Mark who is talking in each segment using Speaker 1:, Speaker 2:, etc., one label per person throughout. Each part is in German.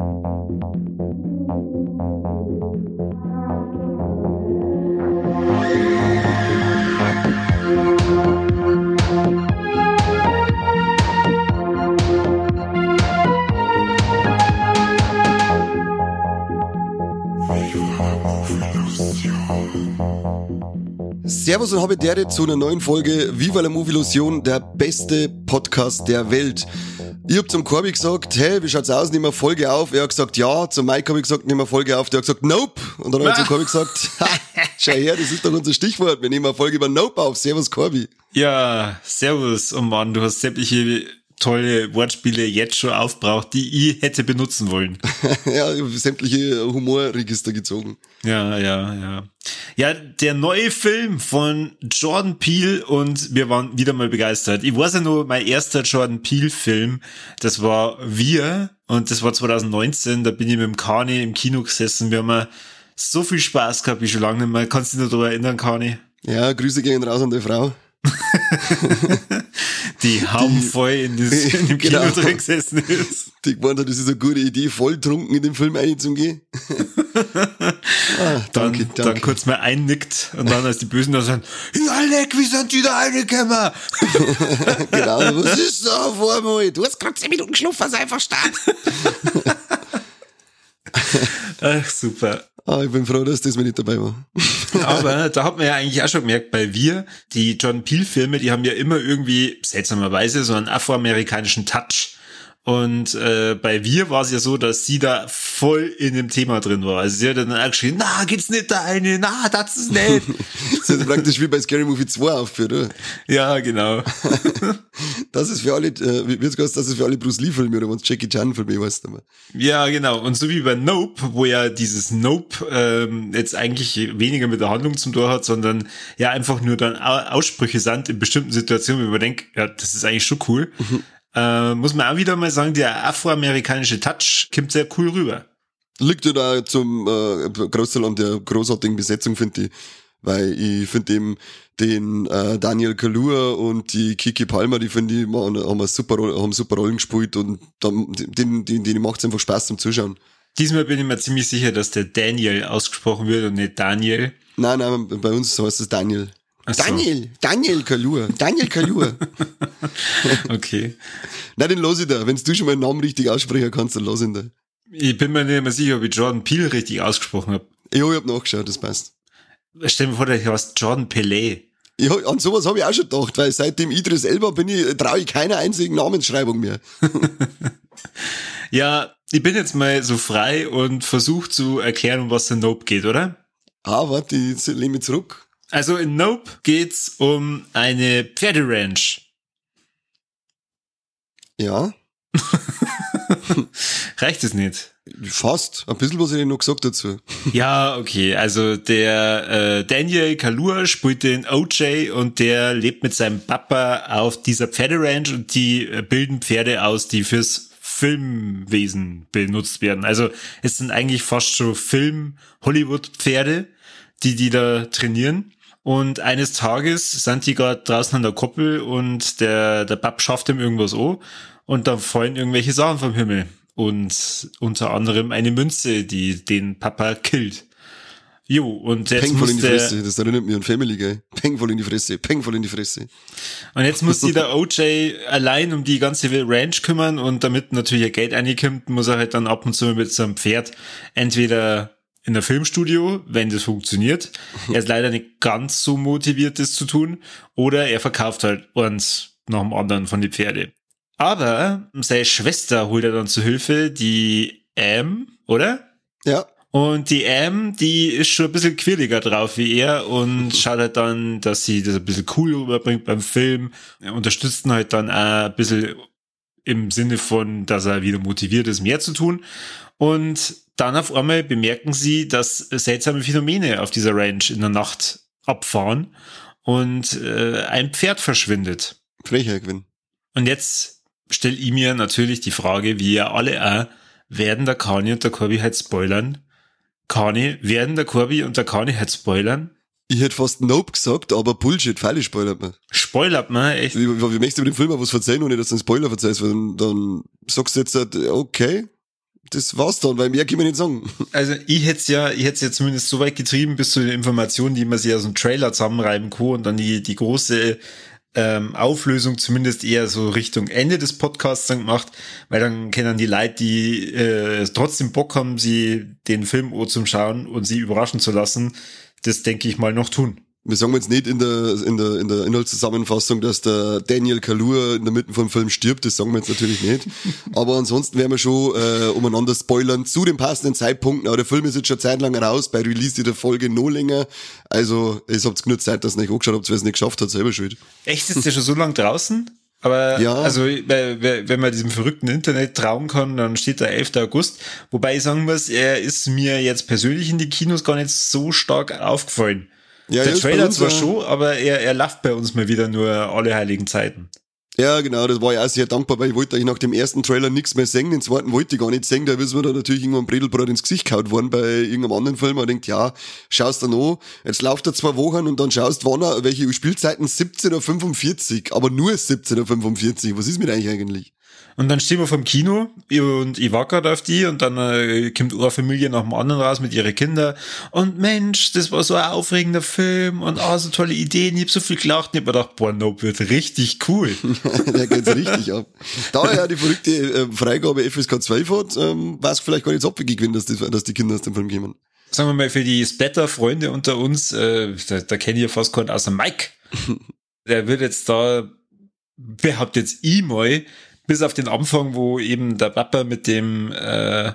Speaker 1: you Servus und habe Habitäre zu einer neuen Folge Viva la Movie Illusion, der beste Podcast der Welt. Ich hab zum Corby gesagt, hey, wie schaut's aus, nehmen wir Folge auf? Er hat gesagt, ja. Zum Mike habe ich gesagt, nehmen wir Folge auf. Der hat gesagt, nope. Und dann habe ich zum Corby gesagt, schau her, das ist doch unser Stichwort. Wir nehmen eine Folge über Nope auf. Servus, Corby.
Speaker 2: Ja, servus. Oh Mann, du hast sämtliche tolle Wortspiele jetzt schon aufbraucht, die ich hätte benutzen wollen.
Speaker 1: ja, sämtliche Humorregister gezogen.
Speaker 2: Ja, ja, ja. Ja, der neue Film von Jordan Peele und wir waren wieder mal begeistert. Ich weiß ja nur, mein erster Jordan Peele Film, das war Wir und das war 2019, da bin ich mit dem Kani im Kino gesessen. Wir haben so viel Spaß gehabt, wie schon lange nicht mehr. Kannst du dich noch daran erinnern, Kani?
Speaker 1: Ja, Grüße gehen raus an die Frau.
Speaker 2: die haumvoll in, das, in dem Kino genau. drin gesessen ist.
Speaker 1: Die gemeint hat, das ist eine gute Idee, voll trunken in den Film einzugehen.
Speaker 2: ah, danke, dann, danke. dann kurz mal einnickt und dann als die Bösen da sagen, ja leck, wie sind die da reingekommen?
Speaker 1: genau, was ist da vor mir? Du hast gerade 10 Minuten geschlafen, sei einfach stark.
Speaker 2: Ach, super.
Speaker 1: Ah, ich bin froh, dass das mir nicht dabei war.
Speaker 2: Aber da hat man ja eigentlich auch schon gemerkt, bei wir, die John Peel-Filme, die haben ja immer irgendwie seltsamerweise so einen afroamerikanischen Touch. Und äh, bei Wir war es ja so, dass sie da voll in dem Thema drin war. Also sie hat dann auch geschrien, na, geht's nicht da eine, na, das ist nicht.
Speaker 1: das ist praktisch wie bei Scary Movie 2 aufgeführt, oder?
Speaker 2: Ja, genau.
Speaker 1: das ist für alle, äh, wie wird's das ist für alle Bruce Lee-Filme oder was Jackie Chan-Filme, weißt du mal.
Speaker 2: Ja, genau. Und so wie bei Nope, wo ja dieses Nope ähm, jetzt eigentlich weniger mit der Handlung zum Tor hat, sondern ja einfach nur dann Aussprüche sind in bestimmten Situationen, wo man denkt, ja, das ist eigentlich schon cool. Mhm äh, muss man auch wieder mal sagen, der afroamerikanische Touch kommt sehr cool rüber.
Speaker 1: Liegt ja da zum äh, Großteil an der großartigen Besetzung, finde ich. Weil ich finde eben den äh, Daniel Kalua und die Kiki Palmer, die finde ich, haben, haben, super, haben super Rollen gespielt und dann, den, den, denen macht es einfach Spaß zum Zuschauen.
Speaker 2: Diesmal bin ich mir ziemlich sicher, dass der Daniel ausgesprochen wird und nicht Daniel.
Speaker 1: Nein, nein, bei uns heißt es Daniel. So. Daniel, Daniel Kalur, Daniel Kalur.
Speaker 2: okay.
Speaker 1: Na, den los ich da. Wenn du schon mal den Namen richtig aussprechen kannst, dann los ihn da.
Speaker 2: Ich bin mir nicht mehr sicher, ob ich Jordan Peele richtig ausgesprochen habe.
Speaker 1: Ja, ich hab nachgeschaut, das passt.
Speaker 2: Stell dir vor, der heißt Jordan Pelé.
Speaker 1: Ja, an sowas habe ich auch schon gedacht, weil seitdem Idris Elba bin ich, traue ich keiner einzigen Namensschreibung mehr.
Speaker 2: ja, ich bin jetzt mal so frei und versuche zu erklären, um was der Nope geht, oder?
Speaker 1: Ah, warte, ich lehne mich zurück.
Speaker 2: Also in Nope geht's um eine Pferderanch.
Speaker 1: Ja.
Speaker 2: Reicht es nicht?
Speaker 1: Fast. Ein bisschen was ich noch gesagt dazu.
Speaker 2: ja, okay. Also der äh, Daniel Kalua spielt den OJ und der lebt mit seinem Papa auf dieser Pferderanch und die äh, bilden Pferde aus, die fürs Filmwesen benutzt werden. Also es sind eigentlich fast schon Film-Hollywood-Pferde, die die da trainieren. Und eines Tages sind die gerade draußen an der Koppel und der, der Bab schafft ihm irgendwas an und da fallen irgendwelche Sachen vom Himmel. Und unter anderem eine Münze, die den Papa killt. Jo, und jetzt
Speaker 1: Peng
Speaker 2: muss
Speaker 1: voll in die
Speaker 2: der,
Speaker 1: Fresse, das erinnert mich an Family Guy. Peng voll in die Fresse, Peng voll in die Fresse.
Speaker 2: Und jetzt muss sich der OJ allein um die ganze Ranch kümmern und damit natürlich ein Geld reinkommt, muss er halt dann ab und zu mit seinem Pferd entweder in der Filmstudio, wenn das funktioniert. Er ist leider nicht ganz so motiviert, das zu tun. Oder er verkauft halt eins nach dem anderen von die Pferde. Aber seine Schwester holt er dann zu Hilfe, die Am, oder?
Speaker 1: Ja.
Speaker 2: Und die Am, die ist schon ein bisschen quirliger drauf wie er und schaut halt dann, dass sie das ein bisschen cool rüberbringt beim Film. Er unterstützt ihn halt dann auch ein bisschen im Sinne von, dass er wieder motiviert ist, mehr zu tun. Und dann auf einmal bemerken sie, dass seltsame Phänomene auf dieser Ranch in der Nacht abfahren und äh, ein Pferd verschwindet.
Speaker 1: Frechheit gewinnen.
Speaker 2: Und jetzt stelle ich mir natürlich die Frage, wie ihr alle auch, werden der Kani und der Corby halt spoilern? Kani, werden der Corby und der Kani halt spoilern?
Speaker 1: Ich hätte fast Nope gesagt, aber Bullshit, Pfeile spoilert man.
Speaker 2: Spoilert man, echt?
Speaker 1: Wie, wie möchtest du über den Film was erzählen, ohne dass du einen Spoiler verzeihst? Dann, dann sagst du jetzt, okay, das war's dann, weil mehr kann man nicht sagen.
Speaker 2: Also ich hätte es ja, ich hätte ja zumindest so weit getrieben bis zu den Informationen, die man sich aus dem Trailer zusammenreiben kann und dann die, die große ähm, Auflösung zumindest eher so Richtung Ende des Podcasts dann gemacht, weil dann kennen die Leute, die äh, trotzdem Bock haben, sie den Film zum Schauen und sie überraschen zu lassen, das denke ich mal noch tun
Speaker 1: wir sagen jetzt nicht in der, in der, in der Inhaltszusammenfassung, dass der Daniel Kalur in der Mitte vom Film stirbt, das sagen wir jetzt natürlich nicht. Aber ansonsten werden wir schon äh, umeinander spoilern zu den passenden Zeitpunkten. Aber der Film ist jetzt schon Zeit lang raus, bei Release der Folge noch länger. Also, es habt genug Zeit, dass ihr nicht angeschaut habt, wer es nicht geschafft hat, selber schuld.
Speaker 2: Echt, ist der schon so lang draußen? Aber ja. also wenn man diesem verrückten Internet trauen kann, dann steht der 11. August. Wobei ich sagen muss, er ist mir jetzt persönlich in die Kinos gar nicht so stark aufgefallen. Ja, der Trailer zwar schon, aber er, er läuft bei uns mal wieder nur alle heiligen Zeiten.
Speaker 1: Ja, genau, das war ich auch sehr dankbar, weil ich wollte eigentlich nach dem ersten Trailer nichts mehr singen, den zweiten wollte ich gar nicht singen, da ist mir da natürlich irgendwann Bredelbrot ins Gesicht gehauen worden bei irgendeinem anderen Film, und denkt, ja, schaust dann an, jetzt läuft er zwei Wochen und dann schaust, wann er, welche Spielzeiten 17.45 aber nur 17.45 was ist mit eigentlich eigentlich?
Speaker 2: Und dann stehen wir vom Kino und ich war gerade auf die und dann äh, kommt eine Familie nach dem anderen raus mit ihren Kindern und Mensch, das war so ein aufregender Film und oh, so tolle Ideen, ich hab so viel gelacht und ich hab mir gedacht, boah, Nope wird richtig cool.
Speaker 1: Der geht's richtig ab. Da ja die verrückte äh, Freigabe FSK 12 hat, ähm, war es vielleicht gar nicht so abwegig, wenn das, dass die Kinder aus dem Film kommen.
Speaker 2: Sagen wir mal, für die Splatter-Freunde unter uns, äh, da, da kenne ich ja fast keinen außer Mike. Der wird jetzt da, behauptet jetzt ich mal, bis auf den Anfang, wo eben der Papa mit dem äh,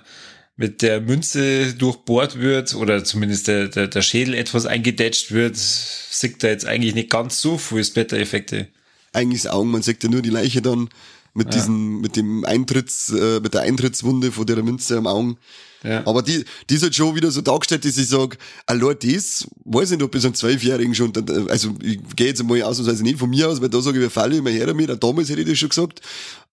Speaker 2: mit der Münze durchbohrt wird oder zumindest der, der, der Schädel etwas eingedetscht wird, sieht da jetzt eigentlich nicht ganz so viel Splatter-Effekte.
Speaker 1: Eigentlich das Augen, man sieht ja nur die Leiche dann mit ja. diesem, mit dem Eintritts, äh, mit der Eintrittswunde von der Münze am Augen. Ja. Aber die, die ist halt schon wieder so dargestellt, dass ich sage, allein das, weiß ich nicht, ob bis einem Zwölfjährigen schon, also ich gehe jetzt mal ausnahmsweise nicht von mir aus, weil da sage ich, wir fallen immer her damit, damals hätte ich das schon gesagt,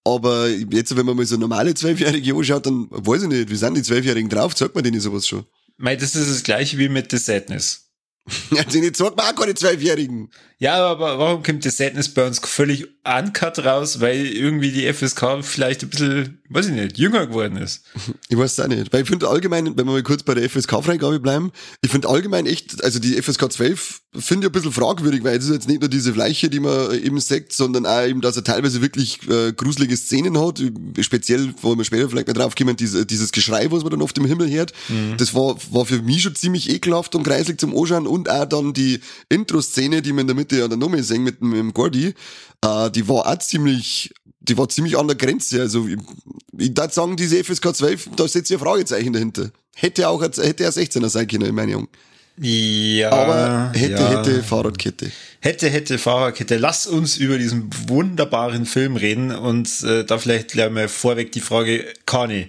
Speaker 1: aber jetzt, wenn man mal so normale Zwölfjährige anschaut, dann weiß ich nicht, wie sind die Zwölfjährigen drauf? Zeigt man denen sowas schon?
Speaker 2: Mei, das ist das gleiche wie mit The Sadness.
Speaker 1: Ja, die nicht sagt man auch keine Zwölfjährigen.
Speaker 2: Ja, aber warum kommt das Sadness bei uns völlig uncut raus? Weil irgendwie die FSK vielleicht ein bisschen, weiß ich nicht, jünger geworden ist.
Speaker 1: Ich weiß es auch nicht. Weil ich finde allgemein, wenn wir mal kurz bei der FSK-Freigabe bleiben, ich finde allgemein echt, also die FSK 12 finde ich ein bisschen fragwürdig, weil es ist jetzt nicht nur diese Fleiche, die man eben sagt, sondern auch eben, dass er teilweise wirklich äh, gruselige Szenen hat, speziell, wo wir später vielleicht mal drauf kommen, diese, dieses Geschrei, was man dann auf dem Himmel hört. Mhm. Das war, war für mich schon ziemlich ekelhaft und kreislig zum Anschauen und auch dann die Intro-Szene, die man in der Mitte ja dann nochmal sehen mit, mit dem Gordy, äh, die war auch ziemlich, die war ziemlich an der Grenze. Also ich, ich würde sagen, diese FSK 12, da setzt ihr Fragezeichen dahinter. Hätte auch, hätte er 16er sein können, in Meinung.
Speaker 2: Ja.
Speaker 1: Aber hätte, ja. hätte Fahrradkette.
Speaker 2: Hätte, hätte Fahrradkette. Lass uns über diesen wunderbaren Film reden und äh, da vielleicht gleich mal vorweg die Frage, Kani,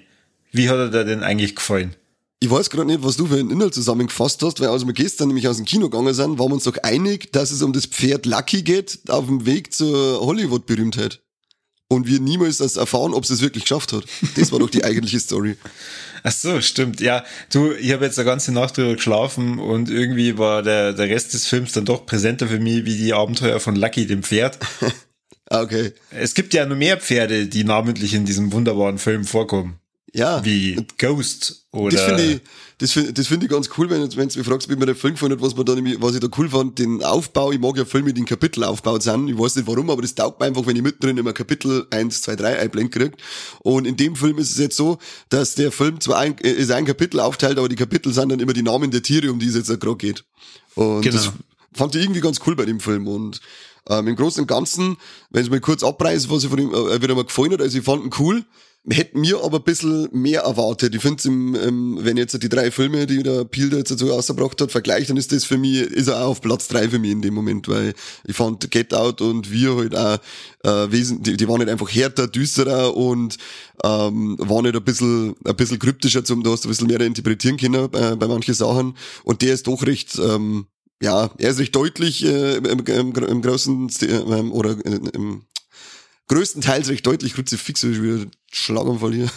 Speaker 2: wie hat er dir denn eigentlich gefallen?
Speaker 1: Ich weiß gerade nicht, was du für einen Inhalt zusammengefasst hast, weil als wir gestern nämlich aus dem Kino gegangen sind, waren wir uns doch einig, dass es um das Pferd Lucky geht, auf dem Weg zur Hollywood-Berühmtheit. Und wir niemals das erfahren, ob es es wirklich geschafft hat. Das war doch die eigentliche Story.
Speaker 2: Ach so, stimmt. Ja, du, ich habe jetzt eine ganze Nacht drüber geschlafen und irgendwie war der, der Rest des Films dann doch präsenter für mich wie die Abenteuer von Lucky, dem Pferd.
Speaker 1: Ah, okay.
Speaker 2: Es gibt ja nur mehr Pferde, die namentlich in diesem wunderbaren Film vorkommen.
Speaker 1: Ja.
Speaker 2: Wie Ghost oder.
Speaker 1: Das finde ich, das finde das find ich ganz cool, wenn, wenn du mich fragst, wie mir der Film gefallen hat, was, man da, was ich da cool fand, den Aufbau. Ich mag ja Filme, die in Kapitel aufgebaut sind. Ich weiß nicht warum, aber das taugt mir einfach, wenn ich mittendrin immer Kapitel 1, 2, 3 einblend krieg. Und in dem Film ist es jetzt so, dass der Film zwar ein, ist ein Kapitel aufteilt, aber die Kapitel sind dann immer die Namen der Tiere, um die es jetzt gerade geht. Und genau. das fand ich irgendwie ganz cool bei dem Film. Und ähm, im Großen und Ganzen, wenn ich mal kurz abreiße, was ich von ihm äh, wieder mal gefallen hat, also ich fand ihn cool. Hätten mir aber ein bisschen mehr erwartet. Ich finde im, wenn jetzt die drei Filme, die der Peel da jetzt dazu ausgebracht hat, vergleicht, dann ist das für mich, ist er auch auf Platz drei für mich in dem Moment, weil ich fand Get Out und wir halt auch äh, wesentlich, die, die waren nicht einfach härter, düsterer und ähm, waren nicht ein bisschen, ein bisschen kryptischer zum, du hast ein bisschen mehr interpretieren können äh, bei manchen Sachen. Und der ist doch recht, ähm, ja, er ist recht deutlich äh, im, im, im großen äh, oder äh, im größtenteils recht deutlich Kruzifix, ich wieder Schlaganfall hier.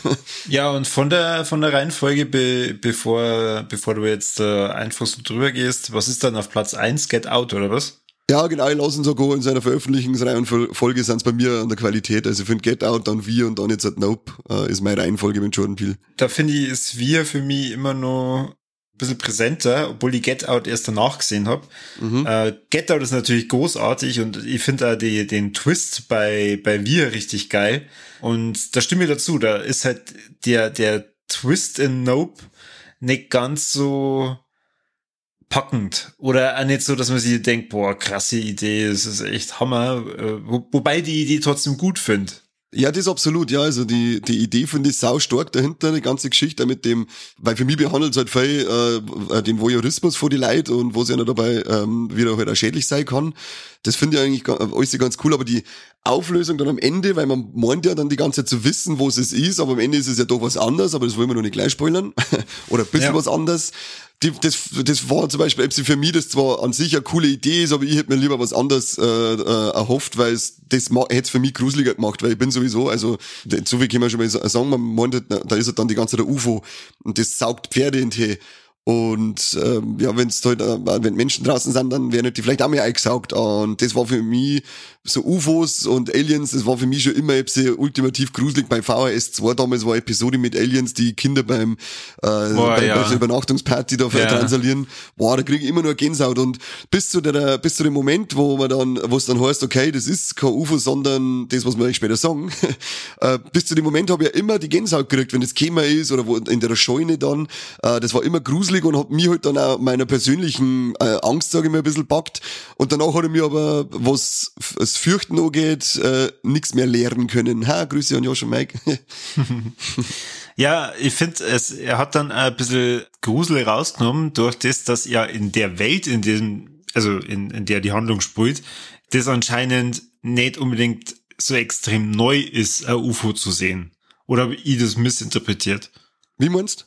Speaker 2: Ja, und von der, von der Reihenfolge, be, bevor, bevor du jetzt äh, einfach so drüber gehst, was ist dann auf Platz eins Get Out, oder was?
Speaker 1: Ja, genau, ich lasse ihn sogar in seiner Veröffentlichungsreihenfolge sind es bei mir an der Qualität. Also ich finde Get Out, dann Wir und dann jetzt halt Nope äh, ist meine Reihenfolge mit Jordan Peele.
Speaker 2: Da finde ich, ist Wir für mich immer noch bisschen präsenter, obwohl ich Get Out erst danach gesehen habe. Mhm. Äh, Get Out ist natürlich großartig und ich finde da die, den Twist bei, bei Wir richtig geil. Und da stimme ich dazu, da ist halt der, der Twist in Nope nicht ganz so packend oder auch nicht so, dass man sich denkt, boah, krasse Idee, das ist echt Hammer, äh, wo, wobei die Idee trotzdem gut finde.
Speaker 1: Ja, das ist absolut, ja. Also die, die Idee finde ich sau stark dahinter, die ganze Geschichte mit dem, weil für mich behandelt es halt viel äh, den Voyeurismus vor die Leute und wo sie ja dabei ähm, wieder halt auch schädlich sein kann. Das finde ich eigentlich alles ganz cool, aber die Auflösung dann am Ende, weil man meint ja dann die ganze Zeit zu wissen, wo es ist, aber am Ende ist es ja doch was anderes, aber das wollen wir noch nicht gleich spoilern. Oder ein bisschen ja. was anderes die, das, das war zum Beispiel für mich das zwar an sich eine coole Idee ist, aber ich hätte mir lieber was anderes äh, äh, erhofft, weil es das hätte es für mich gruseliger gemacht, weil ich bin sowieso, also so viel kann man schon mal sagen, man meint, da ist halt dann die ganze der UFO und das saugt Pferde in die und ähm, ja, wenn es halt, äh, wenn Menschen draußen sind, dann werden die vielleicht auch mehr eingesaugt. Und das war für mich so UFOs und Aliens, das war für mich schon immer ultimativ gruselig. Bei VHS 2 damals war eine Episode mit Aliens, die Kinder beim, äh, Boah, bei, ja. bei der Übernachtungsparty da ja. transalieren. Boah, da kriege ich immer nur Gänsehaut. Und bis zu der, bis zu dem Moment, wo man dann, wo es dann heißt, okay, das ist kein UFO, sondern das, was wir später sagen. äh, bis zu dem Moment habe ich ja immer die Gänsehaut gekriegt, wenn das Thema ist oder wo in der Scheune dann. Äh, das war immer gruselig gruselig und hat mir halt dann auch meiner persönlichen äh, Angst, sage ich mal, ein bisschen packt. Und danach hat er mir aber, was Fürchten angeht, äh, nichts mehr lehren können. Ha, Grüße an Josh und Mike.
Speaker 2: ja, ich finde, es, er hat dann ein bisschen Grusel rausgenommen durch das, dass er in der Welt, in dem, also in, in der die Handlung spielt, das anscheinend nicht unbedingt so extrem neu ist, ein UFO zu sehen. Oder habe ich das missinterpretiert?
Speaker 1: Wie meinst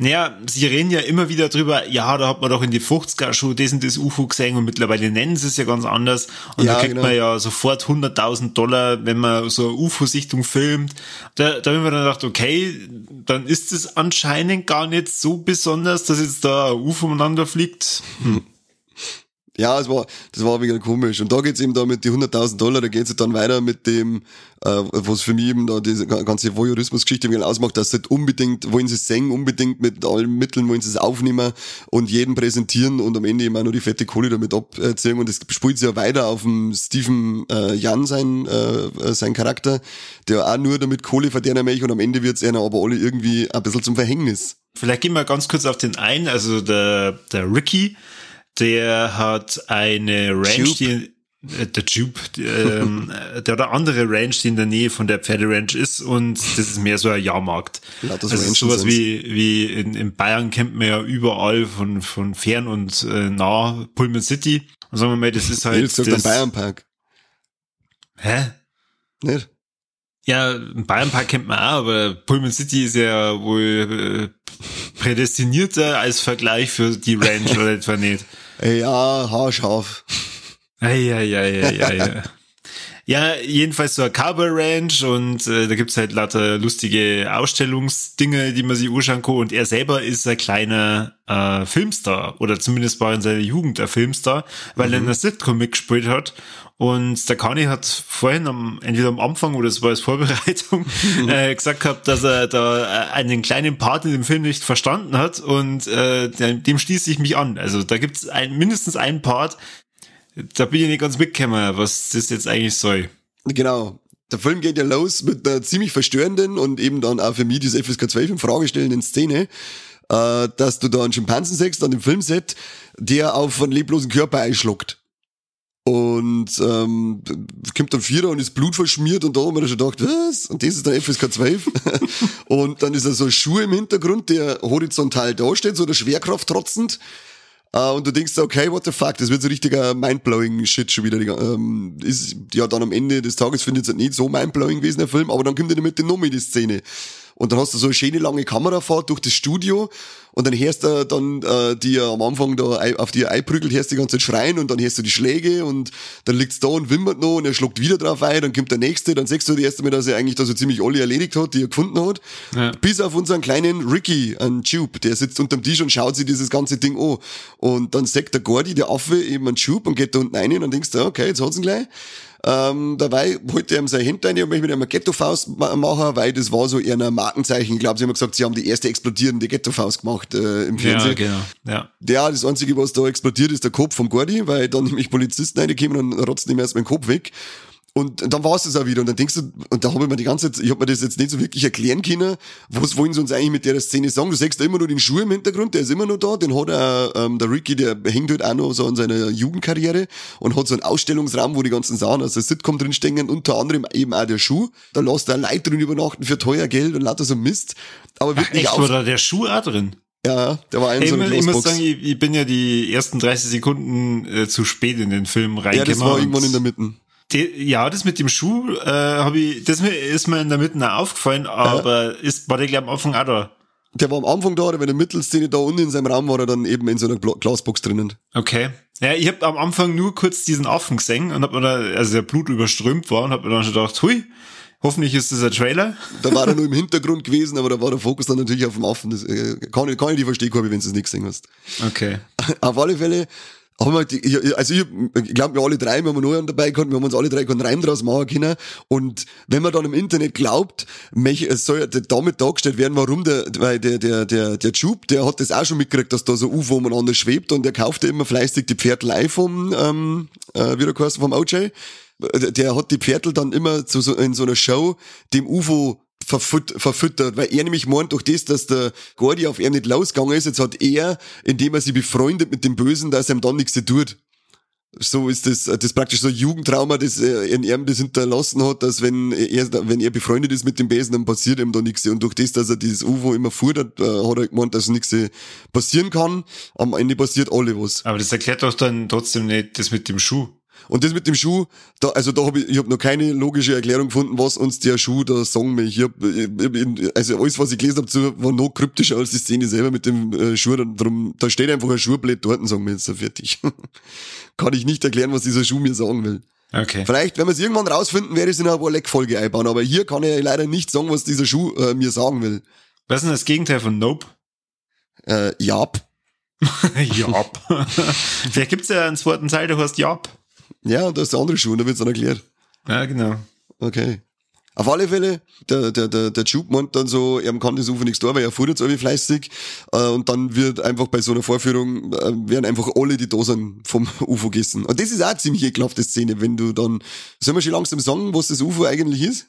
Speaker 2: naja, sie reden ja immer wieder drüber, ja, da hat man doch in die 50er schon das und das UFO gesehen und mittlerweile nennen sie es ja ganz anders. Und ja, da kriegt genau. man ja sofort 100.000 Dollar, wenn man so eine UFO-Sichtung filmt. Da, da haben wir dann gedacht, okay, dann ist es anscheinend gar nicht so besonders, dass jetzt da ein UFO umeinander fliegt. Hm.
Speaker 1: Ja, es war, das war wieder komisch. Und da geht's eben da mit die 100.000 Dollar, da geht's dann weiter mit dem, äh, was für mich eben da diese ganze Voyeurismus-Geschichte ausmacht, dass sie halt unbedingt, wollen sie singen, unbedingt mit allen Mitteln wollen sie es aufnehmen und jeden präsentieren und am Ende auch nur die fette Kohle damit abziehen. Und das spielt sie ja weiter auf dem Stephen äh, Jan, sein, äh, sein Charakter, der auch nur damit Kohle verdienen möchte und am Ende wird's einer aber alle irgendwie ein bisschen zum Verhängnis.
Speaker 2: Vielleicht gehen wir ganz kurz auf den einen, also der, der Ricky, der hat eine Ranch, die äh, der Tube, ähm, der hat eine andere Ranch, die in der Nähe von der Pferderanch ist und das ist mehr so ein Jahrmarkt. Also sowas wie, wie in, in Bayern kennt man ja überall von, von fern und äh, nah Pullman City. Und sagen wir mal, das ist halt.
Speaker 1: Sagt das, Bayern Park.
Speaker 2: Hä?
Speaker 1: Nicht?
Speaker 2: Ja, Bayernpark kennt man auch, aber Pullman City ist ja wohl äh, prädestinierter als Vergleich für die Ranch oder etwa nicht.
Speaker 1: Ja, haarscharf.
Speaker 2: Ja, ja, jedenfalls so ein Cowboy Ranch und äh, da gibt's halt lauter lustige Ausstellungsdinge, die man sich anschauen kann. Und er selber ist ein kleiner äh, Filmstar oder zumindest war in seiner Jugend ein Filmstar, weil mhm. er in der Sitcom mitgespielt hat. Und der Kani hat vorhin am, entweder am Anfang oder es war als Vorbereitung äh, gesagt gehabt, dass er da äh, einen kleinen Part in dem Film nicht verstanden hat und äh, dem schließe ich mich an. Also da gibt's ein, mindestens einen Part, da bin ich nicht ganz mitgekommen, was das jetzt eigentlich soll.
Speaker 1: Genau. Der Film geht ja los mit einer ziemlich verstörenden und eben dann auch für mich diese FSK 12 in Frage stellenden Szene, äh, dass du da einen Schimpansen siehst an dem Filmset, der auf einen leblosen Körper einschluckt. Und ähm, kommt dann Vierer und ist Blut verschmiert und da haben wir schon gedacht, was? Und das ist dann FSK 12. und dann ist da so ein Schuh im Hintergrund, der horizontal dasteht, so der Schwerkraft trotzend. Uh, und du denkst, okay, what the fuck, das wird so richtiger mindblowing Shit schon wieder. Ähm, ist ja dann am Ende des Tages finde ich es nicht so mindblowing gewesen, der Film, aber dann kommt in der Mitte noch mit die Szene. Und dann hast du so eine schöne lange Kamerafahrt durch das Studio und dann hörst du dann, äh, die am Anfang da auf die einprügelt, hörst du die ganze Zeit schreien und dann hörst du die Schläge und dann liegt's da und wimmert noch und er schluckt wieder drauf ein, dann kommt der nächste, dann siehst du die erste Mal, dass er eigentlich da so ziemlich alle erledigt hat, die er gefunden hat. Ja. Bis auf unseren kleinen Ricky, ein Tube, der sitzt unterm Tisch und schaut sich dieses ganze Ding an. Und dann sagt der Gordy, der Affe, eben ein Tube und geht da unten rein und dann denkst du, okay, jetzt hat's ihn gleich. Ähm, dabei wollte er ihm sein rein und möchte mit ihm eine Ghetto-Faust machen, weil das war so eher ein Markenzeichen. Ich glaube, sie haben gesagt, sie haben die erste explodierende Ghetto-Faust gemacht äh, im Fernsehen.
Speaker 2: Ja, genau. Ja.
Speaker 1: ja, das Einzige, was da explodiert, ist der Kopf vom Gordi, weil dann nämlich Polizisten reinkommen und rotzen ihm erstmal den Kopf weg. Und dann war es das auch wieder. Und dann denkst du, und da habe ich mir die ganze Zeit, ich habe mir das jetzt nicht so wirklich erklären können, was wollen sie uns eigentlich mit der Szene sagen? Du siehst da immer nur den Schuh im Hintergrund, der ist immer noch da, den hat er, ähm, der Ricky, der hängt halt auch noch so an seiner Jugendkarriere und hat so einen Ausstellungsraum, wo die ganzen Sachen, also Sitcom drinstecken, unter anderem eben auch der Schuh. Da lässt er Leute drin übernachten für teuer Geld und lauter so Mist. Aber
Speaker 2: wird Ach, echt, auf. War der Schuh auch drin?
Speaker 1: Ja, der war ein
Speaker 2: so eine Ich muss sagen, ich, ich, bin ja die ersten 30 Sekunden äh, zu spät in den Film reingekommen. Ja,
Speaker 1: das war irgendwann in der Mitte.
Speaker 2: Die, ja, das mit dem Schuh äh, habe ich, das ist mir in der Mitte auch aufgefallen, aber ja. ist, war der gleich am Anfang auch da?
Speaker 1: Der war am Anfang da, aber in der Mittelszene da unten in seinem Raum war er dann eben in so einer Glasbox drinnen.
Speaker 2: Okay. Ja, ich habe am Anfang nur kurz diesen Affen gesehen und hab mir da, also der Blut überströmt war und hab mir dann schon gedacht, hui, hoffentlich ist das ein Trailer.
Speaker 1: Da war er nur im Hintergrund gewesen, aber da war der Fokus dann natürlich auf dem Affen. Das äh, kann, ich, kann ich die verstehen, wenn du es nicht gesehen hast.
Speaker 2: Okay.
Speaker 1: Auf alle Fälle haben wir, also ich, ich glaube, wir alle drei, wir haben noch dabei gehabt, wir haben uns alle drei einen Reim draus machen können. Und wenn man dann im Internet glaubt, es soll ja damit dargestellt werden, warum der, weil der, der, der, der Jupe, der hat das auch schon mitgekriegt, dass da so UFO umeinander schwebt und der kauft ja immer fleißig die Pferdlei vom, ähm, äh, wie der vom OJ. Der hat die Pferdl dann immer zu so, in so einer Show dem UFO verfüttert, weil er nämlich meint, durch das, dass der Gordy auf er nicht losgegangen ist, jetzt hat er, indem er sich befreundet mit dem Bösen, dass er ihm dann nichts tut. So ist das, das ist praktisch so ein Jugendtrauma, das in ihm das hinterlassen hat, dass wenn er, wenn er befreundet ist mit dem Besen, dann passiert ihm da nichts. Und durch das, dass er dieses UFO immer fuhrt, hat, hat er gemeint, dass nichts passieren kann. Am Ende passiert alle was.
Speaker 2: Aber das erklärt doch dann trotzdem nicht das mit dem Schuh.
Speaker 1: Und das mit dem Schuh, da, also da habe ich, ich hab noch keine logische Erklärung gefunden, was uns der Schuh da sagen will. Ich hab, ich, also alles, was ich gelesen habe, war noch kryptischer als die Szene selber mit dem äh, Schuh. Drum, da steht einfach ein Schuhblatt dort und sagen wir jetzt so fertig. Kann ich nicht erklären, was dieser Schuh mir sagen will.
Speaker 2: Okay.
Speaker 1: Vielleicht, wenn wir es irgendwann rausfinden, werde ich es in einer Leck-Folge einbauen. Aber hier kann ich leider nicht sagen, was dieser Schuh äh, mir sagen will.
Speaker 2: Was ist denn das Gegenteil von Nope?
Speaker 1: Äh, Jab.
Speaker 2: Jab. Vielleicht gibt's ja einen zweiten Teil, der heißt Jab.
Speaker 1: Ja, und da ist der andere Schuh, da wird's dann erklärt.
Speaker 2: Ja, genau.
Speaker 1: Okay. Auf alle Fälle, der, der, der, der Jupe meint dann so, er kann das UFO nichts tun, weil er fuhrt jetzt irgendwie fleißig. Äh, und dann wird einfach bei so einer Vorführung, äh, werden einfach alle, die da sind, vom UFO gegessen. Und das ist auch eine ziemlich ekelhafte Szene, wenn du dann, sollen wir schon langsam sagen, was das UFO eigentlich ist?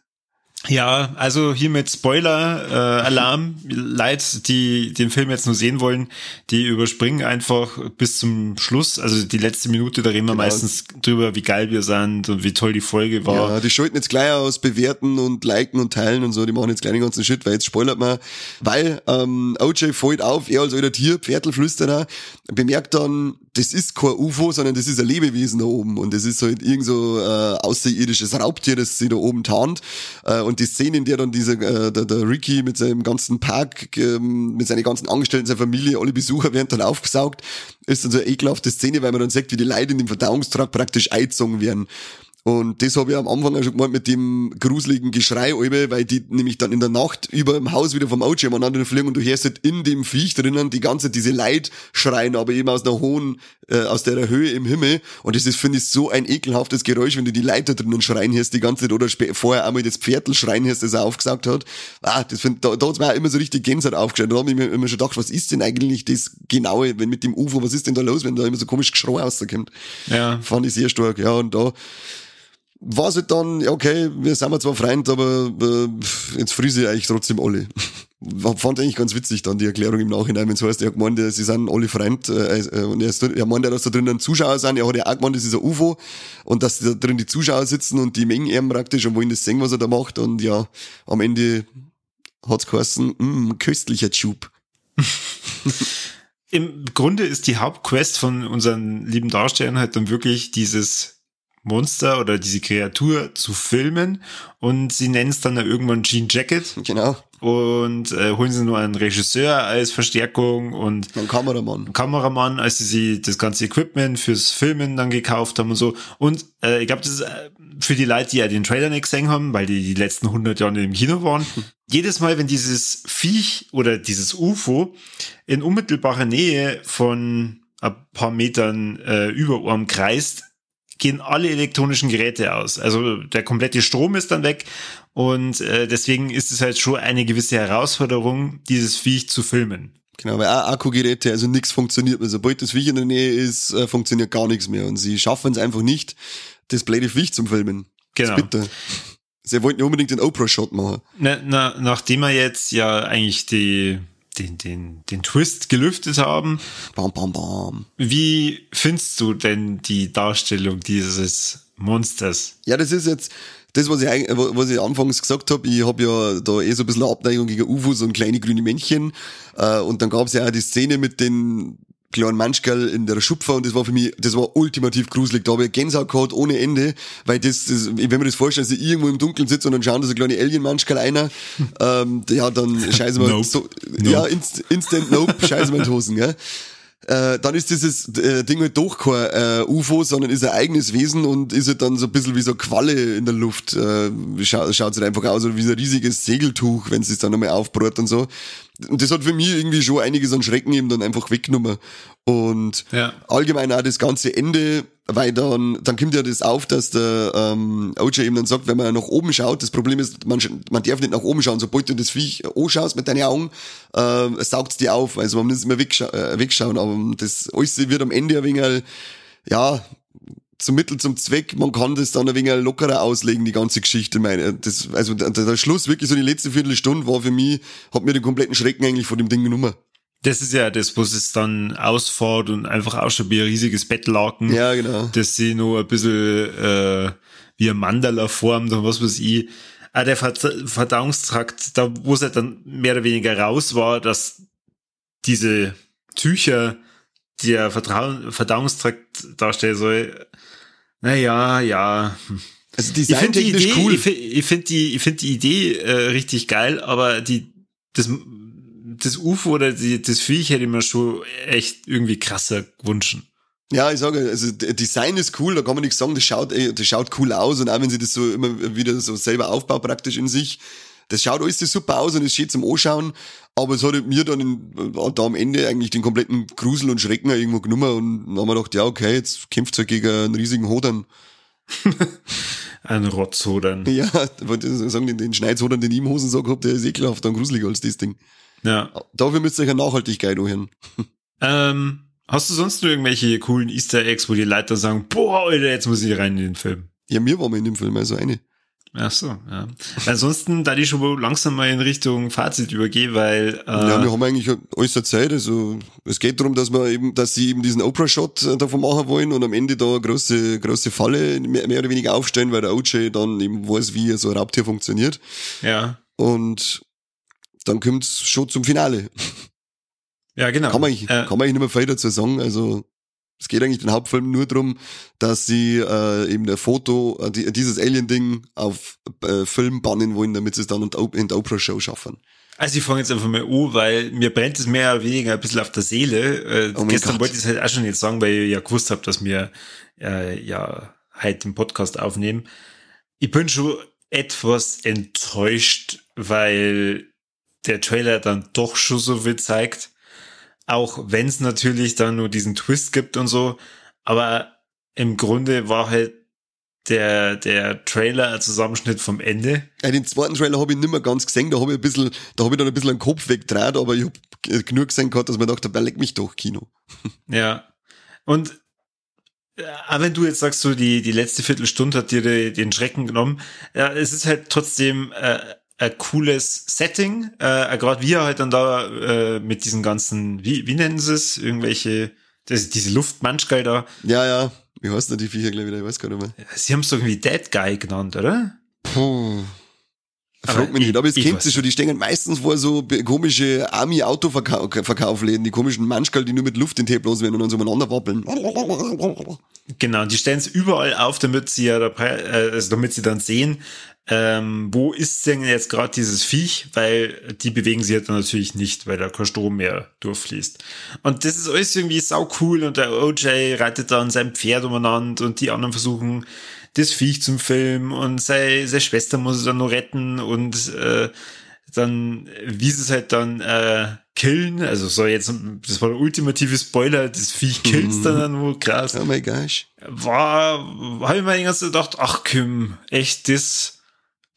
Speaker 2: Ja, also hier mit Spoiler-Alarm. Äh, Leute, die den Film jetzt nur sehen wollen, die überspringen einfach bis zum Schluss. Also die letzte Minute, da reden wir genau. meistens drüber, wie geil wir sind und wie toll die Folge war.
Speaker 1: Ja, die schalten jetzt gleich aus, bewerten und liken und teilen und so. Die machen jetzt gleich den ganzen Shit, weil jetzt spoilert man. Weil ähm, OJ fällt auf, er als alter Tier, Pferdlflüsterer, bemerkt dann, das ist kein UFO, sondern das ist ein Lebewesen da oben. Und das ist halt irgend so äh, außerirdisches Raubtier, das sie da oben tarnt. Äh, und die Szene, in der dann dieser äh, der, der Ricky mit seinem ganzen Park, ähm, mit seinen ganzen Angestellten, seiner Familie, alle Besucher werden dann aufgesaugt, ist dann so eine ekelhafte Szene, weil man dann sagt, wie die Leute in dem Verdauungstrakt praktisch eingezogen werden. Und das habe ich am Anfang auch schon gemeint mit dem gruseligen Geschrei, weil die nämlich dann in der Nacht über dem Haus wieder vom Auto aneinander fliegen und du hörst halt in dem Viech drinnen die ganze diese Leid schreien, aber eben aus einer hohen, äh, aus der Höhe im Himmel. Und das ist, finde ich, so ein ekelhaftes Geräusch, wenn du die Leiter drinnen schreien hörst die ganze Zeit oder vorher einmal das Pferdl schreien hörst, das er aufgesagt hat. Ah, das find, da, da hat's mir auch immer so richtig Gänsehaut aufgestellt. Da habe ich mir immer schon gedacht, was ist denn eigentlich das Genaue, wenn mit dem UFO, was ist denn da los, wenn da immer so komisch Geschrei rauskommt.
Speaker 2: Ja.
Speaker 1: Fand ich sehr stark, ja, und da, war es dann, ja okay, wir sind zwar Freund, aber äh, jetzt friese ich eigentlich trotzdem alle. Fand eigentlich ganz witzig dann die Erklärung im Nachhinein, wenn es heißt, er hat gemeint, sie sind alle Freund äh, äh, und er, ist, er meint ja, dass da drinnen Zuschauer sind, er hat ja auch gemeint, das ist ein UFO und dass da drin die Zuschauer sitzen und die mengen ihm praktisch und wollen das sehen, was er da macht und ja, am Ende hat's geheißen, mh, köstlicher Tube.
Speaker 2: Im Grunde ist die Hauptquest von unseren lieben Darstellern halt dann wirklich dieses Monster oder diese Kreatur zu filmen und sie nennen es dann irgendwann Jean Jacket.
Speaker 1: Genau.
Speaker 2: und äh, holen sie nur einen Regisseur als Verstärkung und
Speaker 1: Ein Kameramann.
Speaker 2: Kameramann, als sie sie das ganze Equipment fürs Filmen dann gekauft haben und so. Und äh, ich glaube, das ist äh, für die Leute, die ja den Trailer nicht gesehen haben, weil die die letzten 100 Jahre im Kino waren. Jedes Mal, wenn dieses Viech oder dieses UFO in unmittelbarer Nähe von ein paar Metern äh, über Ohren kreist, gehen alle elektronischen Geräte aus. Also der komplette Strom ist dann weg und äh, deswegen ist es halt schon eine gewisse Herausforderung, dieses Viech zu filmen.
Speaker 1: Genau, weil auch Akkugeräte, also nichts funktioniert mehr. Sobald das Viech in der Nähe ist, äh, funktioniert gar nichts mehr. Und sie schaffen es einfach nicht, das blöde Viech zum Filmen.
Speaker 2: Genau.
Speaker 1: Das ist bitter. Sie wollten ja unbedingt den Oprah-Shot machen.
Speaker 2: Na, na, nachdem wir jetzt ja eigentlich die, den, den, den Twist gelüftet haben,
Speaker 1: Bam, bam, bam.
Speaker 2: wie findest du denn die Darstellung dieses Monsters?
Speaker 1: Ja, das ist jetzt das, was ich, was ich anfangs gesagt habe. Ich habe ja da eh so ein bisschen Abneigung gegen UFOs und kleine grüne Männchen. Äh, Und dann gab's ja auch die Szene mit den kleinen Manschkerl in der Schupfer und das war für mich, das war ultimativ gruselig. Da habe ich Gänsehaut gehabt ohne Ende, weil das, das wenn man das vorstellt, dass ich irgendwo im Dunkeln sitze und dann schauen da so kleine Alien-Manschkerl einer, ähm, ja, dann scheiße mal
Speaker 2: Nope.
Speaker 1: so,
Speaker 2: Nope.
Speaker 1: ja, inst, instant nope, scheiße mal in die Hosen, gell? äh, dann ist dieses äh, Ding halt doch kein äh, UFO, sondern ist ein eigenes Wesen und ist halt dann so ein bisschen wie so eine Qualle in der Luft. Äh, schaut schaut halt einfach aus, oder wie so ein riesiges Segeltuch, wenn es sich dann nochmal aufbrot und so. Und das hat für mich irgendwie schon einiges an Schrecken eben dann einfach weggenommen. Und
Speaker 2: Ja.
Speaker 1: allgemein auch das ganze Ende, weil dann, dann kommt ja das auf, dass der ähm, OJ eben dann sagt, wenn man nach oben schaut, das Problem ist, man, man darf nicht nach oben schauen, sobald du das Viech anschaust mit deinen Augen, äh, saugt es dir auf, also man muss immer wegschau äh, wegschauen, aber das alles wird am Ende ein wenig, ja, zum Mittel zum Zweck, man kann das dann ein wenig lockerer auslegen, die ganze Geschichte. Meine, das, also der, Schluss, wirklich so die letzte Viertelstunde war für mich, hat mir den kompletten Schrecken eigentlich von dem Ding genommen.
Speaker 2: Das ist ja das, wo es dann ausfährt und einfach ausschaut wie ein riesiges Bettlaken.
Speaker 1: Ja, genau.
Speaker 2: Das sie nur ein bisschen äh, wie ein Mandala formt und was weiß ich. Ah, der Verd- Verdauungstrakt, da wo es halt dann mehr oder weniger raus war, dass diese Tücher, die der Vertrau Verdauungstrakt darstellen soll, naja, ja.
Speaker 1: Also
Speaker 2: Ich finde die
Speaker 1: designtechnisch
Speaker 2: Idee,
Speaker 1: cool.
Speaker 2: ich finde ich find die, ich find die Idee äh, richtig geil, aber die, das, das UFO oder die, das Viech hätte ich mir schon echt irgendwie krasser gewünscht.
Speaker 1: Ja, ich sage, also Design ist cool, da kann man nichts sagen, das schaut, das schaut cool aus und auch wenn sie das so immer wieder so selber aufbaut praktisch in sich, das schaut alles super aus und ist schön zum Anschauen, aber es hat mir dann in, da am Ende eigentlich den kompletten Grusel und Schrecken irgendwo genommen und dann haben wir gedacht, ja okay, jetzt kämpft halt gegen einen riesigen Hodern.
Speaker 2: Ein Rotzhodern.
Speaker 1: Ja, sagen, den, den Schneidhodern, den ich im Hosensack hab, der ist ekelhafter und gruseliger als das Ding.
Speaker 2: Ja.
Speaker 1: Dafür müsst ihr euch eine Nachhaltigkeit anhören.
Speaker 2: Ähm, hast du sonst noch irgendwelche coolen Easter Eggs, wo die Leute sagen, boah, Alter, jetzt muss ich rein in den Film?
Speaker 1: Ja, mir war mal in dem Film also eine.
Speaker 2: Ach so, ja. Ansonsten, da ich schon mal langsam mal in Richtung Fazit übergehe, weil äh,
Speaker 1: Ja, wir haben eigentlich alles Zeit. Also es geht darum, dass wir eben, dass sie eben diesen Oprah-Shot äh, davon machen wollen und am Ende da eine große, große Falle mehr, mehr oder weniger aufstellen, weil der OJ dann eben weiß, wie so ein Raubtier funktioniert.
Speaker 2: ja,
Speaker 1: Und dann kommt's schon zum Finale.
Speaker 2: ja genau.
Speaker 1: Kann man, eigentlich-
Speaker 2: äh,
Speaker 1: kann man eigentlich nicht mehr viel dazu sagen. Also es geht eigentlich den Hauptfilm nur darum, dass sie äh, eben der Foto, äh, die, dieses Alien-Ding auf äh, Film bannen wollen, damit sie es dann in der Oprah-Show schaffen.
Speaker 2: Also ich fange jetzt einfach mal an, weil mir brennt es mehr oder weniger ein bisschen auf der Seele. Äh,
Speaker 1: Oh
Speaker 2: gestern
Speaker 1: Gott.
Speaker 2: wollte ich es halt auch schon jetzt sagen, weil ich ja gewusst habe, dass wir äh, ja heute den Podcast aufnehmen. Ich bin schon etwas enttäuscht, weil der Trailer dann doch schon so viel zeigt. Auch wenn es natürlich dann nur diesen Twist gibt und so. Aber im Grunde war halt der, der Trailer ein Zusammenschnitt vom Ende.
Speaker 1: Ja, den zweiten Trailer habe ich nicht mehr ganz gesehen, da habe ich ein bisschen, da habe ich dann ein bisschen den Kopf weggedreht, aber ich habe genug gesehen gehabt, dass man dachte, leck mich doch, Kino.
Speaker 2: Ja. Und äh, aber wenn du jetzt sagst, so die, die letzte Viertelstunde hat dir den Schrecken genommen, ja, es ist halt trotzdem äh, ein cooles Setting. Äh, Gerade wir halt dann da äh, mit diesen ganzen, wie, wie nennen sie es? Irgendwelche, das, diese Luftmanschgeil da.
Speaker 1: Ja, ja, wie heißt denn die Viecher gleich wieder, ich weiß gar nicht mehr.
Speaker 2: Sie haben es doch irgendwie Dead Guy genannt, oder?
Speaker 1: Puh. Fragt mich nicht, aber es kennt sie schon, die stehen vor so komische Army-Autoverkaufläden, die komischen Manschkerl, die nur mit Luft in Tee bloß werden und dann so umeinander wappeln.
Speaker 2: Genau, die stellen es überall auf, damit sie ja dabei, äh, also damit sie dann sehen, ähm, wo ist denn jetzt gerade dieses Viech, weil die bewegen sich dann natürlich nicht, weil da kein Strom mehr durchfließt. Und das ist alles irgendwie sau cool und der OJ reitet dann sein Pferd umeinander und die anderen versuchen das Viech zum Filmen und seine, seine Schwester muss es dann noch retten und äh, dann, wie sie es halt dann äh, killen, also so jetzt, das war der ultimative Spoiler, das Viech killt mhm. dann nur krass.
Speaker 1: Oh my gosh.
Speaker 2: War, habe ich mir die ganze Zeit gedacht, ach Kim, echt, das,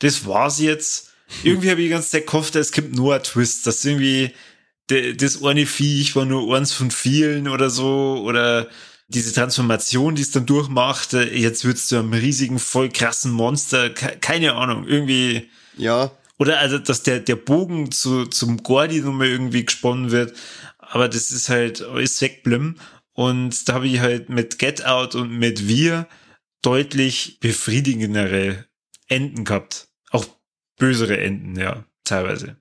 Speaker 2: das war's jetzt. Irgendwie habe ich die ganze Zeit gehofft, es gibt nur ein Twist, dass irgendwie das eine Viech war nur eins von vielen oder so, oder diese Transformation, die es dann durchmacht, äh, jetzt wird's zu einem riesigen, voll krassen Monster, keine Ahnung, irgendwie.
Speaker 1: Ja.
Speaker 2: Oder also, dass der, der Bogen zu, zum Gordy nochmal irgendwie gesponnen wird, aber das ist halt alles wegblim. Und da habe ich halt mit Get Out und mit Wir deutlich befriedigendere Enden gehabt bösere Enden, ja, teilweise.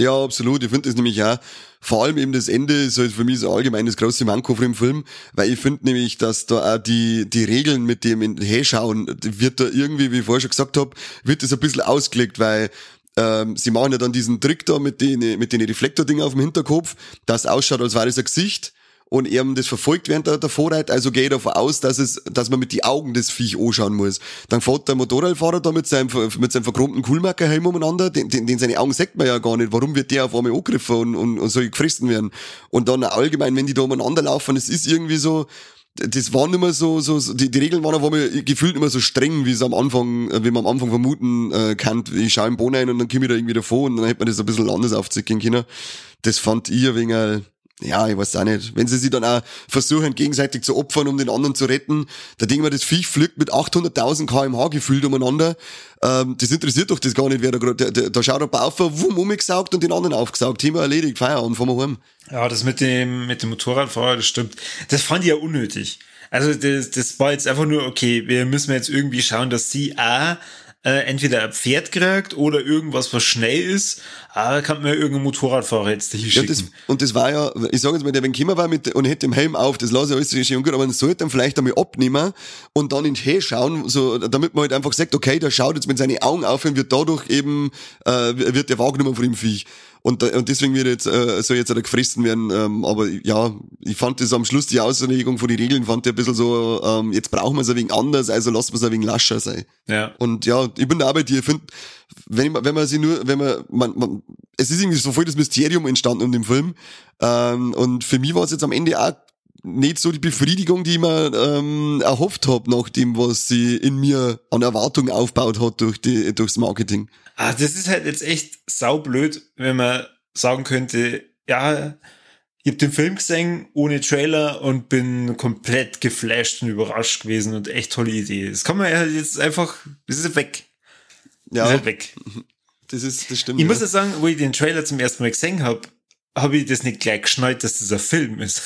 Speaker 1: Ja, absolut. Ich finde das nämlich auch, vor allem eben das Ende ist halt für mich so allgemein das große Manko von dem Film, weil ich finde nämlich, dass da auch die, die Regeln mit dem Hinschauen, wird da irgendwie, wie ich vorher schon gesagt habe, wird das ein bisschen ausgelegt, weil ähm, sie machen ja dann diesen Trick da mit den, mit den Reflektordingen auf dem Hinterkopf, das ausschaut, als wäre es ein Gesicht und eben das verfolgt während der, der Vorreit, also ich davon aus, dass es, dass man mit die Augen des Viech anschauen muss. Dann fährt der Motorradfahrer da mit seinem, mit seinem verchromten Coolmarkerhelm umeinander, den, den, den seine Augen sieht man ja gar nicht. Warum wird der auf einmal angegriffen und, und, und soll gefressen werden? Und dann allgemein, wenn die da umeinander laufen, es ist irgendwie so, das waren immer so, so, so die, die Regeln waren aber gefühlt immer so streng, wie es am Anfang, wie man am Anfang vermuten äh, kann. Ich schaue im Boden ein und dann komme ich da irgendwie davor und dann hätte man das ein bisschen anders aufziehen können. Das fand ich ein wenig, ja, ich weiß auch nicht, wenn sie sich dann auch versuchen, gegenseitig zu opfern, um den anderen zu retten, da denken wir, das Viech fliegt mit 800.000 kmh gefühlt umeinander, ähm, das interessiert doch das gar nicht, wer da gerade, da, da schaut er Baufer, wumm, umgesaugt und den anderen aufgesaugt, Thema erledigt, Feierabend, fahren wir heim.
Speaker 2: Ja, das mit dem, mit dem Motorradfahrer, das stimmt. Das fand ich ja unnötig. Also das, das war jetzt einfach nur, okay, wir müssen jetzt irgendwie schauen, dass sie A, äh, entweder ein Pferd kriegt oder irgendwas, was schnell ist, aber kann man ja irgendein Motorradfahrer jetzt hier
Speaker 1: schicken. Ja, das, und das war ja, ich sage jetzt mal, der wenn Kimmer war mit und hätte den Helm auf, das lasse ich alles schön gut, aber man sollte dann vielleicht einmal abnehmen und dann in den Hey schauen, so, damit man halt einfach sagt, okay, der schaut jetzt mit seinen Augen auf und wird dadurch eben, äh, wird der wahrgenommen von dem Viech. Und, und deswegen wird jetzt, äh, soll jetzt auch gefressen werden. Ähm, aber ja, ich fand das am Schluss, die Auslegung von den Regeln, fand ich ein bisschen so, ähm, jetzt brauchen wir es ein wenig anders, also lassen wir es ein wenig lascher sein.
Speaker 2: Ja.
Speaker 1: Und ja, ich bin da bei dir. Ich finde, wenn, wenn man sie nur, wenn man, man, man, es ist irgendwie so voll das Mysterium entstanden um den Film. Ähm, und für mich war es jetzt am Ende auch nicht so die Befriedigung, die ich mir ähm, erhofft habe, nach dem, was sie in mir an Erwartungen aufgebaut hat durch die, durchs Marketing.
Speaker 2: Ah, das ist halt jetzt echt saublöd, wenn man sagen könnte, ja, ich habe den Film gesehen ohne Trailer und bin komplett geflasht und überrascht gewesen und echt tolle Idee. Das kann man ja jetzt einfach, das ist weg. Ja. Das ist halt weg.
Speaker 1: Das ist, das stimmt.
Speaker 2: Ich ja. muss ja sagen, wo ich den Trailer zum ersten Mal gesehen habe, habe ich das nicht gleich geschnallt, dass das ein Film ist.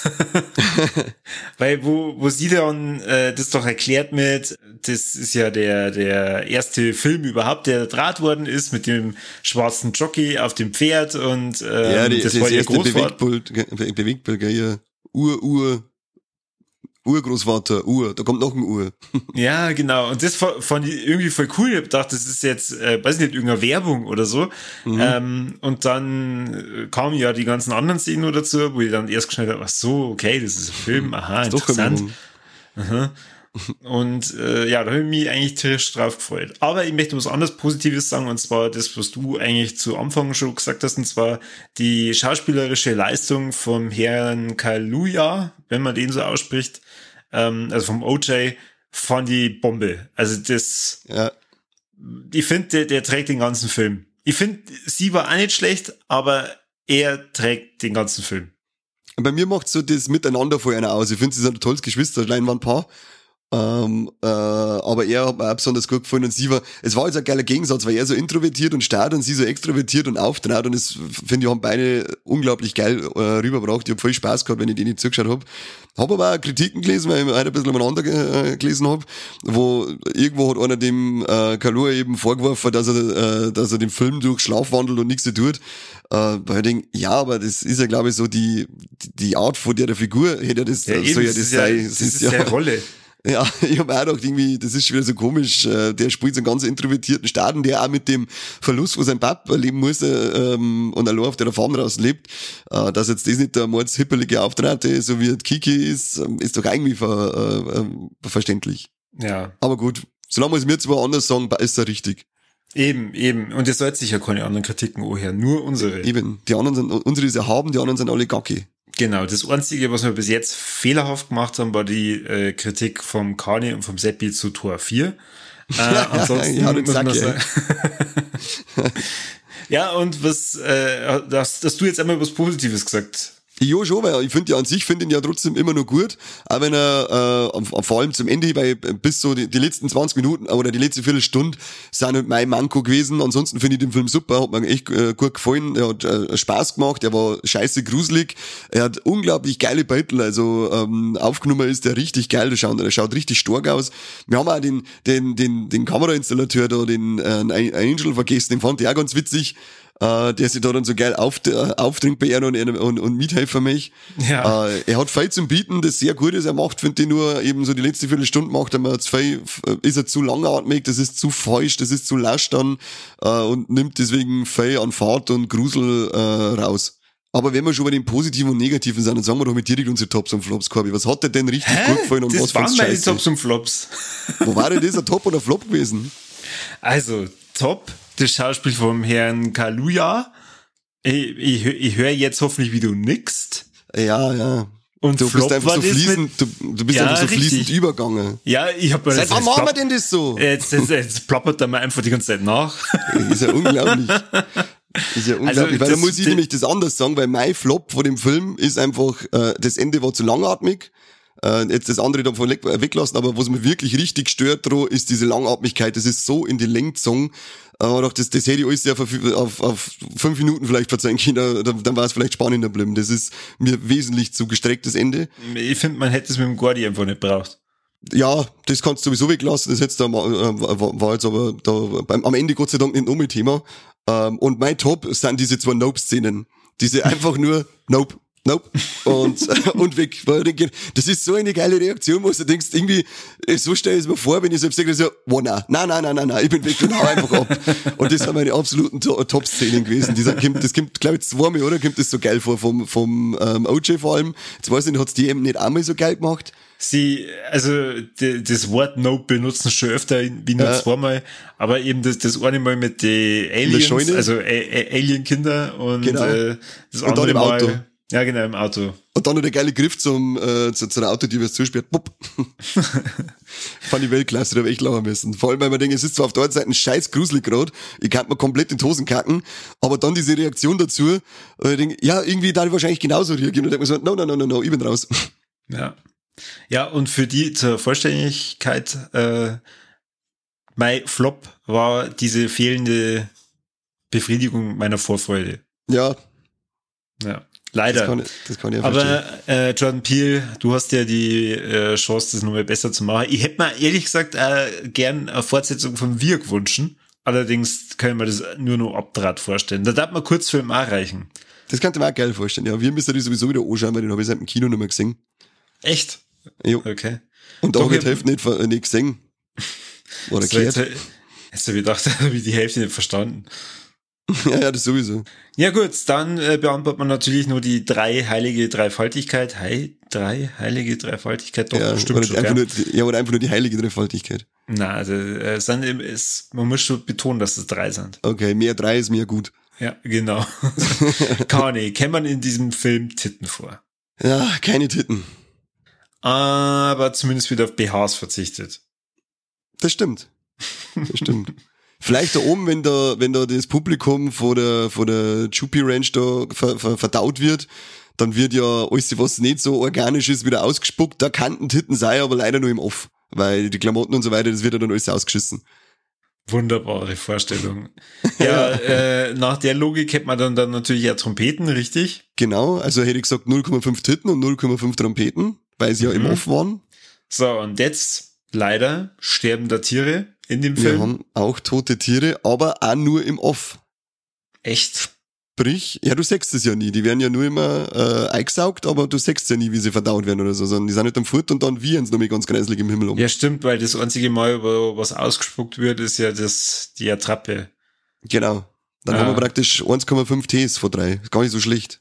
Speaker 2: Weil wo, wo sie dann äh, das doch erklärt mit, das ist ja der, der erste Film überhaupt, der draht worden ist mit dem schwarzen Jockey auf dem Pferd und äh,
Speaker 1: ja, die, das, das war ihr Großvater. Bewegtbild, Bewegtbild, gell, Ur, Ur, Urgroßvater, Ur, da kommt noch ein Ur.
Speaker 2: ja, genau. Und das fand ich irgendwie voll cool. Ich hab gedacht, das ist jetzt, äh, weiß nicht, irgendeine Werbung oder so. Mhm. Ähm, und dann äh, kamen ja die ganzen anderen Szenen dazu, wo ich dann erst geschnallt habe, ach so, okay, das ist ein Film, aha, ist interessant. Aha. Und äh, ja, da habe ich mich eigentlich tierisch drauf gefreut. Aber ich möchte was anderes Positives sagen, und zwar das, was du eigentlich zu Anfang schon gesagt hast, und zwar die schauspielerische Leistung vom Herrn Kaluja, wenn man den so ausspricht, ähm, also vom OJ, fand die Bombe. Also das,
Speaker 1: ja.
Speaker 2: ich finde, der, der trägt den ganzen Film. Ich finde, sie war auch nicht schlecht, aber er trägt den ganzen Film.
Speaker 1: Bei mir macht so das Miteinander vor einer aus. Ich finde, sie sind ein tolles Geschwisterleinwandpaar. Ähm, äh, aber er hat mir auch besonders gut gefallen und sie war, es war jetzt ein geiler Gegensatz, weil er so introvertiert und starrt und sie so extrovertiert und auftrat und das finde ich haben beide unglaublich geil äh, rübergebracht. Ich habe voll Spaß gehabt, wenn ich denen zugeschaut habe. Habe aber auch Kritiken gelesen, weil ich halt ein bisschen umeinander äh, gelesen habe, wo irgendwo hat einer dem äh, Kalur eben vorgeworfen, dass er, äh, dass er den Film durch Schlaf wandelt und nichts tut. Äh, weil ich denke, ja, aber das ist ja, glaube ich, so die, die Art von der, Figur hätte ja das,
Speaker 2: ja,
Speaker 1: soll
Speaker 2: ja das, das sein. Ja, das, das ist, ist ja, Rolle.
Speaker 1: Ja, ich habe auch gedacht, irgendwie, das ist schon wieder so komisch. äh, Der spielt so einen ganz introvertierten Staaten, der auch mit dem Verlust von seinem Papa leben muss äh, ähm, und allein auf der Farm raus lebt. Äh, Dass jetzt das nicht der mordshippelige Auftrate, so wie Kiki ist, ähm, ist doch irgendwie ver, äh, äh, verständlich.
Speaker 2: Ja,
Speaker 1: Aber gut, solange es mir zwar anders sagen, ist er richtig.
Speaker 2: eben, eben. Und ihr sollt sicher keine anderen Kritiken anhören, nur unsere.
Speaker 1: Eben, die anderen sind, unsere ist erhaben, die anderen sind alle gacki.
Speaker 2: Genau, das Einzige, was wir bis jetzt fehlerhaft gemacht haben, war die äh, Kritik vom Kani und vom Seppi zu Tor 4. Äh, ansonsten
Speaker 1: Ja,
Speaker 2: muss man sagen. ja, und was, äh, dass, dass du jetzt einmal was Positives gesagt
Speaker 1: Ja, schon, weil ich finde ja an sich finde ihn ja trotzdem immer noch gut, auch wenn er äh, vor allem zum Ende bei bis so die, die letzten 20 Minuten oder die letzte Viertelstunde sind halt mein Manko gewesen. Ansonsten finde ich den Film super, hat mir echt äh, gut gefallen, er hat äh, Spaß gemacht, er war scheiße gruselig, er hat unglaublich geile Battle, also ähm, aufgenommen ist der richtig geil, der schaut, der schaut richtig stark aus. Wir haben auch den den den den Kamerainstallateur da, den äh, Angel vergessen, den fand ich auch ganz witzig äh, der sich da dann so geil auf, äh, auftrinkt bei ihm und, und, und Miethelfer mich.
Speaker 2: Ja.
Speaker 1: Äh, er hat viel zum Bieten, das sehr gut ist. Er macht, finde ich, nur eben so die letzte Viertelstunde macht er mir viel, ist er zu langatmig, das ist zu feucht, das ist zu lasch dann äh, und nimmt deswegen viel an Fahrt und Grusel äh, raus. Aber wenn wir schon bei den Positiven und Negativen sind, dann sagen wir doch mit direkt unsere Tops und Flops, Corby. Was hat dir denn richtig gut gefallen und
Speaker 2: das
Speaker 1: was
Speaker 2: waren meine? Tops und Flops.
Speaker 1: Wo war denn das, ein Top oder Flop gewesen?
Speaker 2: Also, top, das Schauspiel vom Herrn Kaluja. Ich, ich, ich höre jetzt hoffentlich, wie du nickst.
Speaker 1: Ja, ja.
Speaker 2: Und
Speaker 1: Du
Speaker 2: Flop
Speaker 1: bist einfach so fließend, du, du bist
Speaker 2: Ja,
Speaker 1: einfach so
Speaker 2: richtig.
Speaker 1: fließend übergangen.
Speaker 2: Ja, ich habe
Speaker 1: Seit wann machen wir denn das so?
Speaker 2: Jetzt, jetzt, jetzt plappert er mir einfach die ganze Zeit nach.
Speaker 1: Ist ja unglaublich. Ist ja unglaublich. weil da muss ich nämlich das anders sagen, weil mein Flop von dem Film ist einfach, äh, das Ende war zu langatmig. Äh, jetzt das andere davon weg- weglassen, aber was mir wirklich richtig stört, dran, ist diese Langatmigkeit. Das ist so in die Länge gezogen. Aber doch, das, das hätte ich alles ja auf, auf, auf fünf Minuten vielleicht verzeihen können, dann, dann war es vielleicht spannender geblieben. Das ist mir wesentlich zu gestrecktes Ende.
Speaker 2: Ich finde, man hätte es mit dem Gordy einfach nicht braucht.
Speaker 1: Ja, das kannst du sowieso weglassen, das jetzt da war, jetzt aber da beim, am Ende Gott sei Dank nicht noch mit Thema. Ähm, und mein Top sind diese zwei Nope-Szenen. Diese einfach nur Nope. Nope. Und, und weg. Weil ich denke, das ist so eine geile Reaktion, wo du denkst, irgendwie, so stell ich es mir vor, wenn ich selbst sage, so, wow, nein, nein, nein, nein, nein, ich bin weg und hau einfach ab. Und das sind meine absoluten To- Top-Szenen gewesen. Dieser kommt, das kommt, glaube ich, zweimal, oder? Kommt das so geil vor, vom, vom, ähm, OJ vor allem. Jetzt weiß ich nicht, hat's die eben nicht einmal so geil gemacht?
Speaker 2: Sie, also die, das Wort Nope benutzen schon öfter wie nur
Speaker 1: Ja.
Speaker 2: zweimal, aber eben das, das eine Mal mit den Aliens, also Alien-Kinder und
Speaker 1: Genau.
Speaker 2: äh, das
Speaker 1: Und dann
Speaker 2: andere
Speaker 1: im
Speaker 2: Mal,
Speaker 1: Auto.
Speaker 2: Ja, genau, im Auto.
Speaker 1: Und dann noch der geile Griff zum, äh, zu, zu der Auto, die was zusperrt. Bupp. Fand ich Weltklasse, da hab ich echt lachen müssen. Vor allem, weil man denkt, es ist zwar auf der einen Seite ein scheiß gruselig grad, ich kann mir komplett in die Hosen kacken, aber dann diese Reaktion dazu, äh, ich denk, ja, irgendwie da ich wahrscheinlich genauso reagieren und denk mir so, no, no, no, no, no, ich bin raus.
Speaker 2: Ja. Ja, und für die zur Vollständigkeit, äh, mein Flop war diese fehlende Befriedigung meiner Vorfreude.
Speaker 1: Ja,
Speaker 2: Ja.
Speaker 1: Das
Speaker 2: Leider.
Speaker 1: kann, ich- das kann ich ja.
Speaker 2: Aber äh, Jordan Peele, du hast ja die äh, Chance, das nochmal besser zu machen. Ich hätte mir ehrlich gesagt äh, gern eine Fortsetzung von Wir gewünscht. Allerdings können wir das nur noch Abdraht vorstellen. Da darf man Kurzfilm auch reichen.
Speaker 1: Das könnte mir auch geil vorstellen. Ja, wir müssen die sowieso wieder anschauen, weil den habe ich seit dem Kino nicht mehr gesehen.
Speaker 2: Echt?
Speaker 1: Jo.
Speaker 2: Okay.
Speaker 1: Und ich- die Hälfte nicht, nicht gesehen. Oder gehört.
Speaker 2: jetzt habe ich gedacht, da habe ich die Hälfte nicht verstanden.
Speaker 1: Ja, ja, das sowieso.
Speaker 2: Ja gut, dann äh, beantwortet man natürlich nur die drei heilige Dreifaltigkeit. Hei, drei heilige Dreifaltigkeit, doch,
Speaker 1: Ja,
Speaker 2: stimmt
Speaker 1: oder
Speaker 2: schon.
Speaker 1: einfach nur, ja, oder einfach nur die heilige Dreifaltigkeit.
Speaker 2: Na, also äh, sind, es, man muss schon betonen, dass es drei sind.
Speaker 1: Okay, mehr drei ist mehr gut.
Speaker 2: Ja, genau. Kani, kennt man in diesem Film Titten vor.
Speaker 1: Ja, keine Titten.
Speaker 2: Aber zumindest wird auf BHs verzichtet.
Speaker 1: Das stimmt. Das stimmt. Vielleicht da oben, wenn da, wenn da das Publikum vor der, vor der Chupi Ranch da ver, ver, verdaut wird, dann wird ja alles, was nicht so organisch ist, wieder ausgespuckt. Da kannten Titten sein, aber leider nur im Off. Weil die Klamotten und so weiter, das wird ja dann alles ausgeschissen.
Speaker 2: Wunderbare Vorstellung. Ja, äh, nach der Logik hätte man dann, dann natürlich ja Trompeten, richtig?
Speaker 1: Genau, also hätte ich gesagt 0,5 Titten und 0,5 Trompeten, weil sie ja im
Speaker 2: Mhm.
Speaker 1: Off waren.
Speaker 2: So, und jetzt leider sterben da Tiere in dem
Speaker 1: Wir
Speaker 2: Film.
Speaker 1: haben auch tote Tiere, aber auch nur im Off.
Speaker 2: Echt?
Speaker 1: Sprich, ja, du sechst es ja nie. Die werden ja nur immer äh, eingesaugt, aber du sechst ja nie, wie sie verdaut werden oder so, sondern die sind nicht am Furt und dann wiehern sie noch ganz kreislig im Himmel um.
Speaker 2: Ja, stimmt, weil das einzige Mal, wo was ausgespuckt wird, ist ja das, die Attrappe.
Speaker 1: Genau. Dann
Speaker 2: Ah.
Speaker 1: haben wir praktisch 1,5 Ts von drei. Ist gar nicht so schlecht.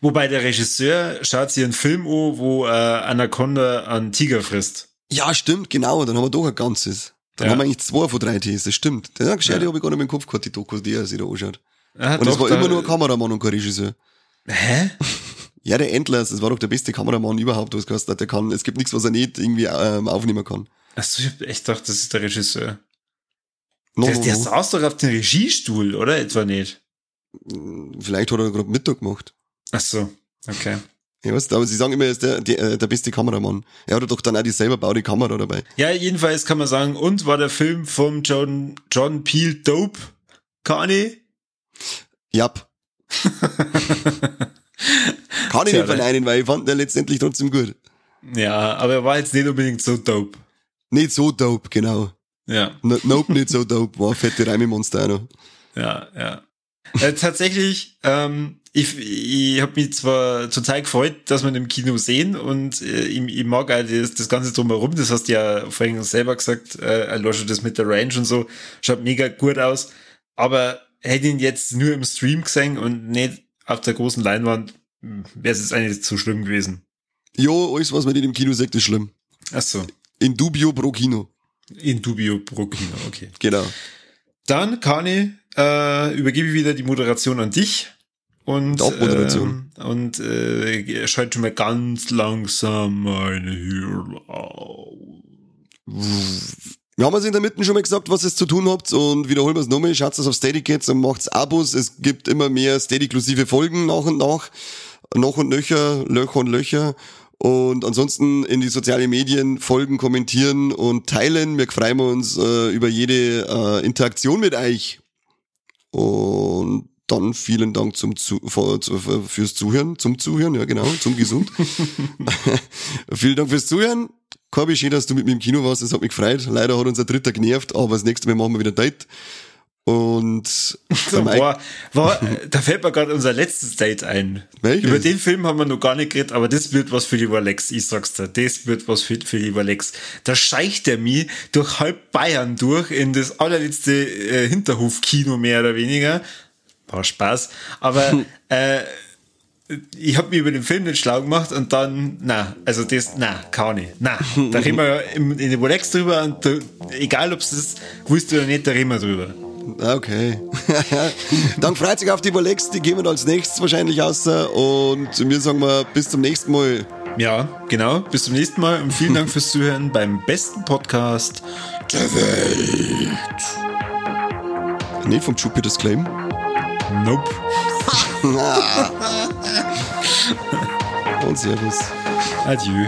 Speaker 2: Wobei der Regisseur schaut sich einen Film an, wo äh, Anaconda einen Tiger frisst.
Speaker 1: Ja, stimmt, genau. Dann haben wir doch ein ganzes. Dann
Speaker 2: Ja.
Speaker 1: haben wir eigentlich zwei von drei Ts, das stimmt. Der gescheit,
Speaker 2: Ja.
Speaker 1: die habe ich gar nicht mehr im Kopf gehabt, die Doku, die er sich da anschaut.
Speaker 2: Ah,
Speaker 1: Und es war immer nur ein Kameramann und kein Regisseur.
Speaker 2: Hä?
Speaker 1: Ja, der Endlers, das war doch der beste Kameramann überhaupt, was gehasst hat. Der kann, es gibt nichts, was er nicht irgendwie ähm, aufnehmen kann.
Speaker 2: Achso, ich hab echt gedacht, das ist der Regisseur.
Speaker 1: No,
Speaker 2: der,
Speaker 1: no,
Speaker 2: der
Speaker 1: no.
Speaker 2: saß doch auf dem Regiestuhl, oder? Etwa nicht.
Speaker 1: Vielleicht hat er gerade Mittag gemacht.
Speaker 2: Ach so, okay.
Speaker 1: Ja, weißt du, aber sie sagen immer, er ist der, der, äh, der beste Kameramann. Er hat doch dann auch die selber baute Kamera dabei.
Speaker 2: Ja, jedenfalls kann man sagen, und war der Film vom John, John Peel dope? Kani?
Speaker 1: Jap. Kann ich nicht verneinen, weil ich fand den letztendlich trotzdem gut.
Speaker 2: Ja, aber er war jetzt nicht unbedingt so dope.
Speaker 1: Nicht so dope, genau.
Speaker 2: Ja,
Speaker 1: No, nope, nicht so dope. War fette Reimemonster auch noch.
Speaker 2: ja, ja. Äh, tatsächlich, ähm, ich, ich habe mich zwar total gefreut, dass wir ihn im Kino sehen und äh, ich, ich mag auch das, das Ganze drumherum, das hast du ja vorhin selber gesagt, äh, allein schon das mit der Range und so, schaut mega gut aus, aber hätte ihn jetzt nur im Stream gesehen und nicht auf der großen Leinwand, wäre es jetzt eigentlich zu schlimm gewesen.
Speaker 1: Jo, alles, was man nicht im Kino sagt, ist schlimm.
Speaker 2: Ach so,
Speaker 1: In dubio pro Kino.
Speaker 2: in dubio pro Kino, okay.
Speaker 1: Genau.
Speaker 2: Dann, Kani, äh, übergebe ich wieder die Moderation an dich. Und, ähm, und äh, schalte schon mal ganz langsam meine Hirn auf.
Speaker 1: Wir haben uns in der Mitte schon mal gesagt, was ihr zu tun habt und wiederholen wir es nochmal. Schaut es auf Steady jetzt und macht's Abos. Es gibt immer mehr Steady-inklusive Folgen nach und nach. Noch und nöcher, Löcher und Löcher. Und ansonsten in die sozialen Medien folgen, kommentieren und teilen. Wir freuen uns äh, über jede äh, Interaktion mit euch. Und dann vielen Dank zum zu, vor- zu, fürs Zuhören, zum Zuhören, ja genau, zum Gesund. vielen Dank fürs Zuhören. Corby, schön, dass du mit mir im Kino warst, das hat mich gefreut. Leider hat unser Dritter genervt, aber das nächste Mal machen wir wieder Date. Und Mike,
Speaker 2: Boah, war, da fällt mir gerade unser letztes Date ein.
Speaker 1: Welches?
Speaker 2: Über den Film haben wir noch gar nicht geredet, aber das wird was für die Lex, ich sag's dir. Das wird was für, für die Lex. Da scheicht er mich durch halb Bayern durch in das allerletzte äh, Hinterhofkino mehr oder weniger. War Spaß. Aber äh, ich habe mich über den Film nicht schlau gemacht und dann, na, also das, na, kann nicht. Na, da reden wir ja im- in den Lex drüber und da, egal ob es das du oder nicht, da reden wir drüber.
Speaker 1: Ah, Okay. Dann freut sich auf die Rolex, die gehen wir als nächstes wahrscheinlich aus. Und wir sagen mal bis zum nächsten Mal.
Speaker 2: Ja, genau. Bis zum nächsten Mal und vielen Dank fürs Zuhören beim besten Podcast der Welt.
Speaker 1: Nee, vom Jupiter's Claim.
Speaker 2: Nope.
Speaker 1: Und Servus.
Speaker 2: Adieu.